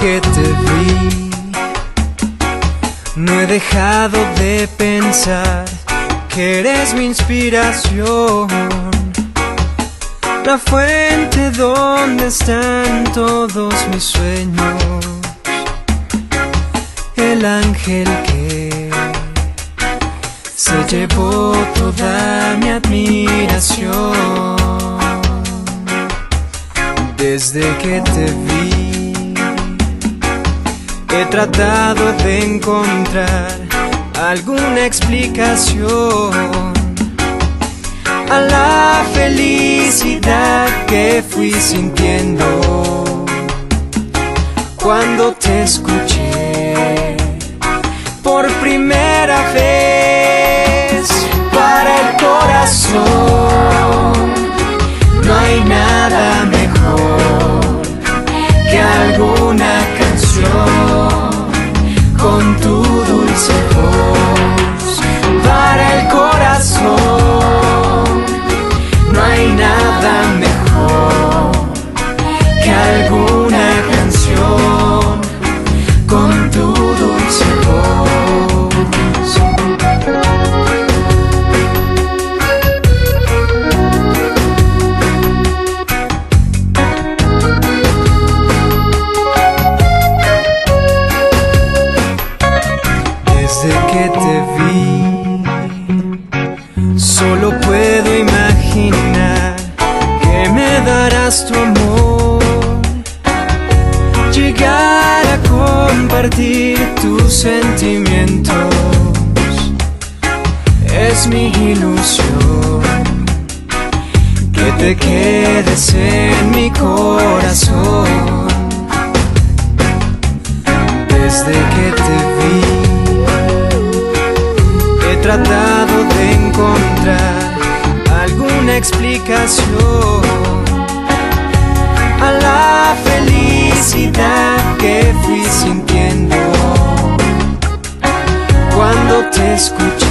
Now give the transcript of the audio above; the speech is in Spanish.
que te vi, no he dejado de pensar que eres mi inspiración, la fuente donde están todos mis sueños, el ángel que se llevó toda mi admiración. Desde que te vi. He tratado de encontrar alguna explicación a la felicidad que fui sintiendo cuando te escuché por primera puedo imaginar que me darás tu amor. Llegar a compartir tus sentimientos es mi ilusión. Que te quedes en mi corazón desde que te vi. He tratado de encontrar explicación a la felicidad que fui sintiendo cuando te escuché.